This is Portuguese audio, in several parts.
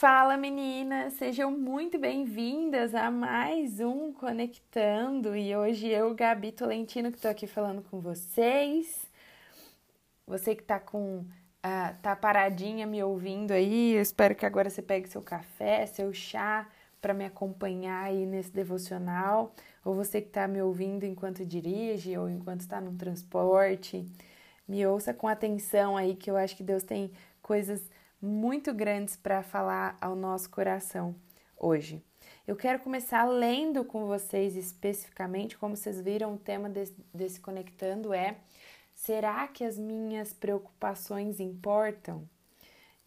Fala meninas, sejam muito bem-vindas a mais um Conectando. E hoje eu, Gabi Tolentino, que estou aqui falando com vocês. Você que está com uh, tá paradinha me ouvindo aí, eu espero que agora você pegue seu café, seu chá para me acompanhar aí nesse devocional, ou você que está me ouvindo enquanto dirige ou enquanto está no transporte, me ouça com atenção aí que eu acho que Deus tem coisas muito grandes para falar ao nosso coração hoje. Eu quero começar lendo com vocês especificamente, como vocês viram, o tema desse, desse Conectando é: será que as minhas preocupações importam?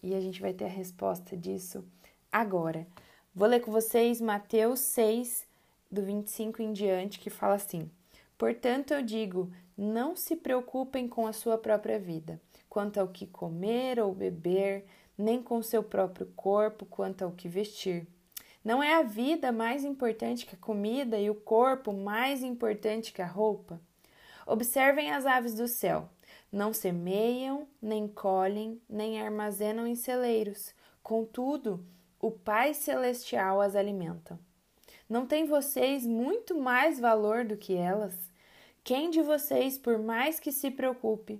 E a gente vai ter a resposta disso agora. Vou ler com vocês Mateus 6, do 25 em diante, que fala assim: Portanto, eu digo, não se preocupem com a sua própria vida, quanto ao que comer ou beber nem com seu próprio corpo quanto ao que vestir. Não é a vida mais importante que a comida e o corpo mais importante que a roupa? Observem as aves do céu. Não semeiam, nem colhem, nem armazenam em celeiros. Contudo, o Pai Celestial as alimenta. Não tem vocês muito mais valor do que elas? Quem de vocês, por mais que se preocupe,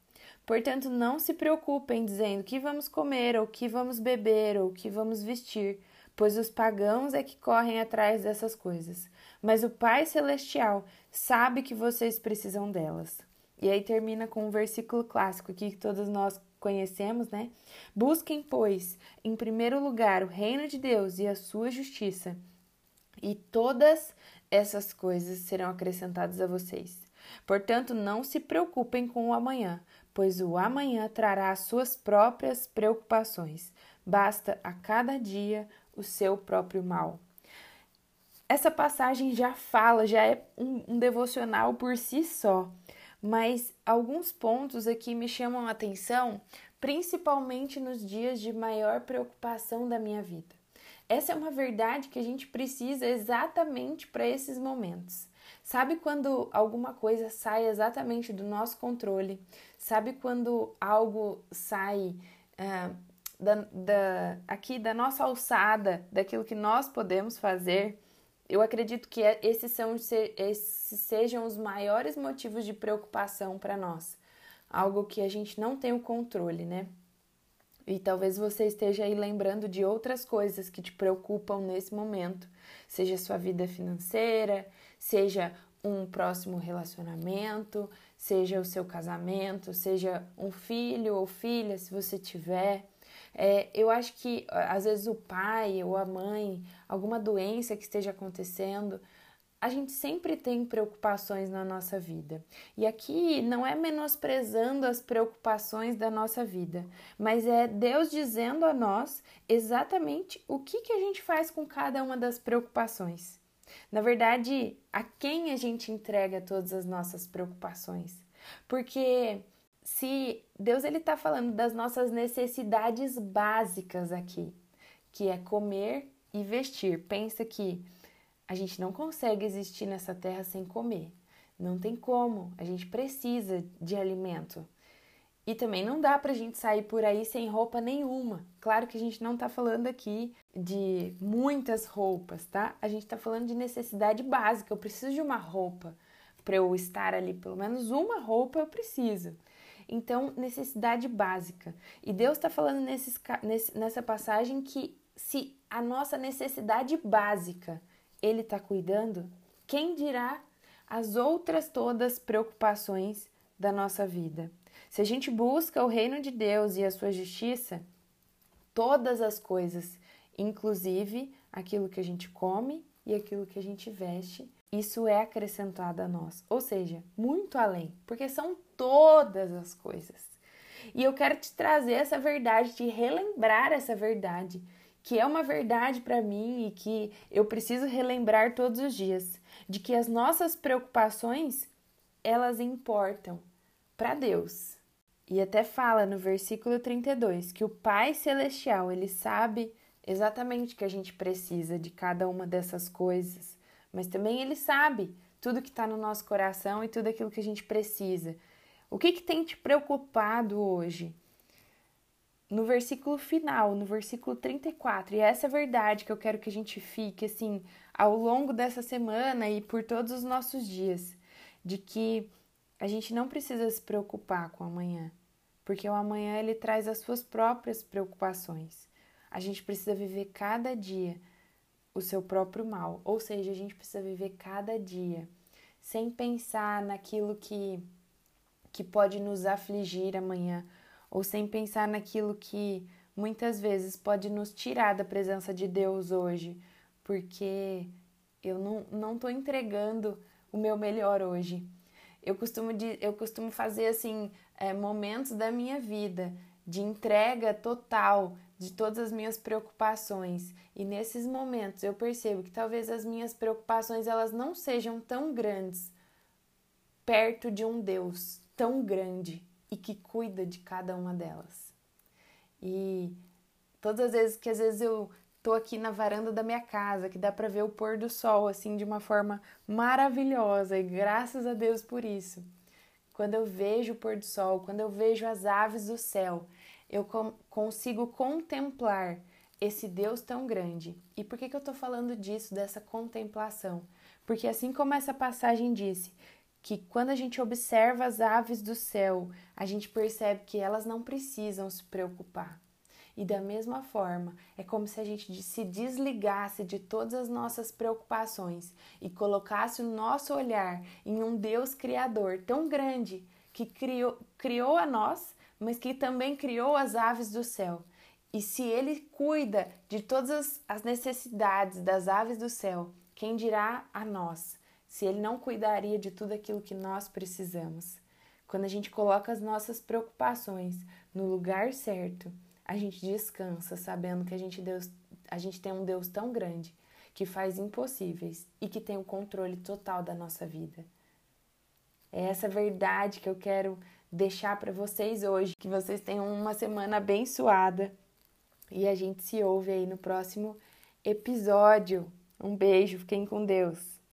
Portanto, não se preocupem dizendo que vamos comer, ou que vamos beber, ou que vamos vestir, pois os pagãos é que correm atrás dessas coisas. Mas o Pai Celestial sabe que vocês precisam delas. E aí termina com um versículo clássico que todos nós conhecemos, né? Busquem, pois, em primeiro lugar o reino de Deus e a sua justiça, e todas essas coisas serão acrescentadas a vocês. Portanto, não se preocupem com o amanhã, pois o amanhã trará as suas próprias preocupações. Basta a cada dia o seu próprio mal. Essa passagem já fala, já é um, um devocional por si só, mas alguns pontos aqui me chamam a atenção, principalmente nos dias de maior preocupação da minha vida. Essa é uma verdade que a gente precisa exatamente para esses momentos. Sabe quando alguma coisa sai exatamente do nosso controle? Sabe quando algo sai uh, da, da, aqui da nossa alçada, daquilo que nós podemos fazer? Eu acredito que é, esses, são, esses sejam os maiores motivos de preocupação para nós. Algo que a gente não tem o controle, né? E talvez você esteja aí lembrando de outras coisas que te preocupam nesse momento, seja sua vida financeira, seja um próximo relacionamento, seja o seu casamento, seja um filho ou filha, se você tiver. É, eu acho que às vezes o pai ou a mãe, alguma doença que esteja acontecendo, a gente sempre tem preocupações na nossa vida. E aqui não é menosprezando as preocupações da nossa vida, mas é Deus dizendo a nós exatamente o que, que a gente faz com cada uma das preocupações. Na verdade, a quem a gente entrega todas as nossas preocupações? Porque se Deus ele está falando das nossas necessidades básicas aqui, que é comer e vestir. Pensa que a gente não consegue existir nessa terra sem comer. Não tem como. A gente precisa de alimento. E também não dá pra gente sair por aí sem roupa nenhuma. Claro que a gente não tá falando aqui de muitas roupas, tá? A gente tá falando de necessidade básica. Eu preciso de uma roupa para eu estar ali, pelo menos uma roupa eu preciso. Então, necessidade básica. E Deus está falando nesses, nessa passagem que se a nossa necessidade básica ele está cuidando, quem dirá as outras todas preocupações da nossa vida? Se a gente busca o reino de Deus e a sua justiça, todas as coisas, inclusive aquilo que a gente come e aquilo que a gente veste, isso é acrescentado a nós. Ou seja, muito além, porque são todas as coisas. E eu quero te trazer essa verdade, te relembrar essa verdade que é uma verdade para mim e que eu preciso relembrar todos os dias, de que as nossas preocupações, elas importam para Deus. E até fala no versículo 32 que o Pai celestial, ele sabe exatamente o que a gente precisa de cada uma dessas coisas, mas também ele sabe tudo que está no nosso coração e tudo aquilo que a gente precisa. O que, que tem te preocupado hoje? No versículo final, no versículo 34, e essa é a verdade que eu quero que a gente fique assim ao longo dessa semana e por todos os nossos dias, de que a gente não precisa se preocupar com o amanhã, porque o amanhã ele traz as suas próprias preocupações. A gente precisa viver cada dia o seu próprio mal, ou seja, a gente precisa viver cada dia sem pensar naquilo que que pode nos afligir amanhã, ou sem pensar naquilo que muitas vezes pode nos tirar da presença de Deus hoje, porque eu não estou entregando o meu melhor hoje. Eu costumo, de, eu costumo fazer assim é, momentos da minha vida de entrega total de todas as minhas preocupações e nesses momentos eu percebo que talvez as minhas preocupações elas não sejam tão grandes perto de um Deus tão grande e que cuida de cada uma delas. E todas as vezes que às vezes eu tô aqui na varanda da minha casa, que dá para ver o pôr do sol assim de uma forma maravilhosa e graças a Deus por isso. Quando eu vejo o pôr do sol, quando eu vejo as aves do céu, eu consigo contemplar esse Deus tão grande. E por que, que eu estou falando disso, dessa contemplação? Porque assim como essa passagem disse, que quando a gente observa as aves do céu, a gente percebe que elas não precisam se preocupar. E da mesma forma, é como se a gente se desligasse de todas as nossas preocupações e colocasse o nosso olhar em um Deus Criador tão grande que criou, criou a nós, mas que também criou as aves do céu. E se Ele cuida de todas as necessidades das aves do céu, quem dirá a nós? se ele não cuidaria de tudo aquilo que nós precisamos. Quando a gente coloca as nossas preocupações no lugar certo, a gente descansa sabendo que a gente, Deus, a gente tem um Deus tão grande que faz impossíveis e que tem o controle total da nossa vida. É essa verdade que eu quero deixar para vocês hoje. Que vocês tenham uma semana abençoada e a gente se ouve aí no próximo episódio. Um beijo, fiquem com Deus.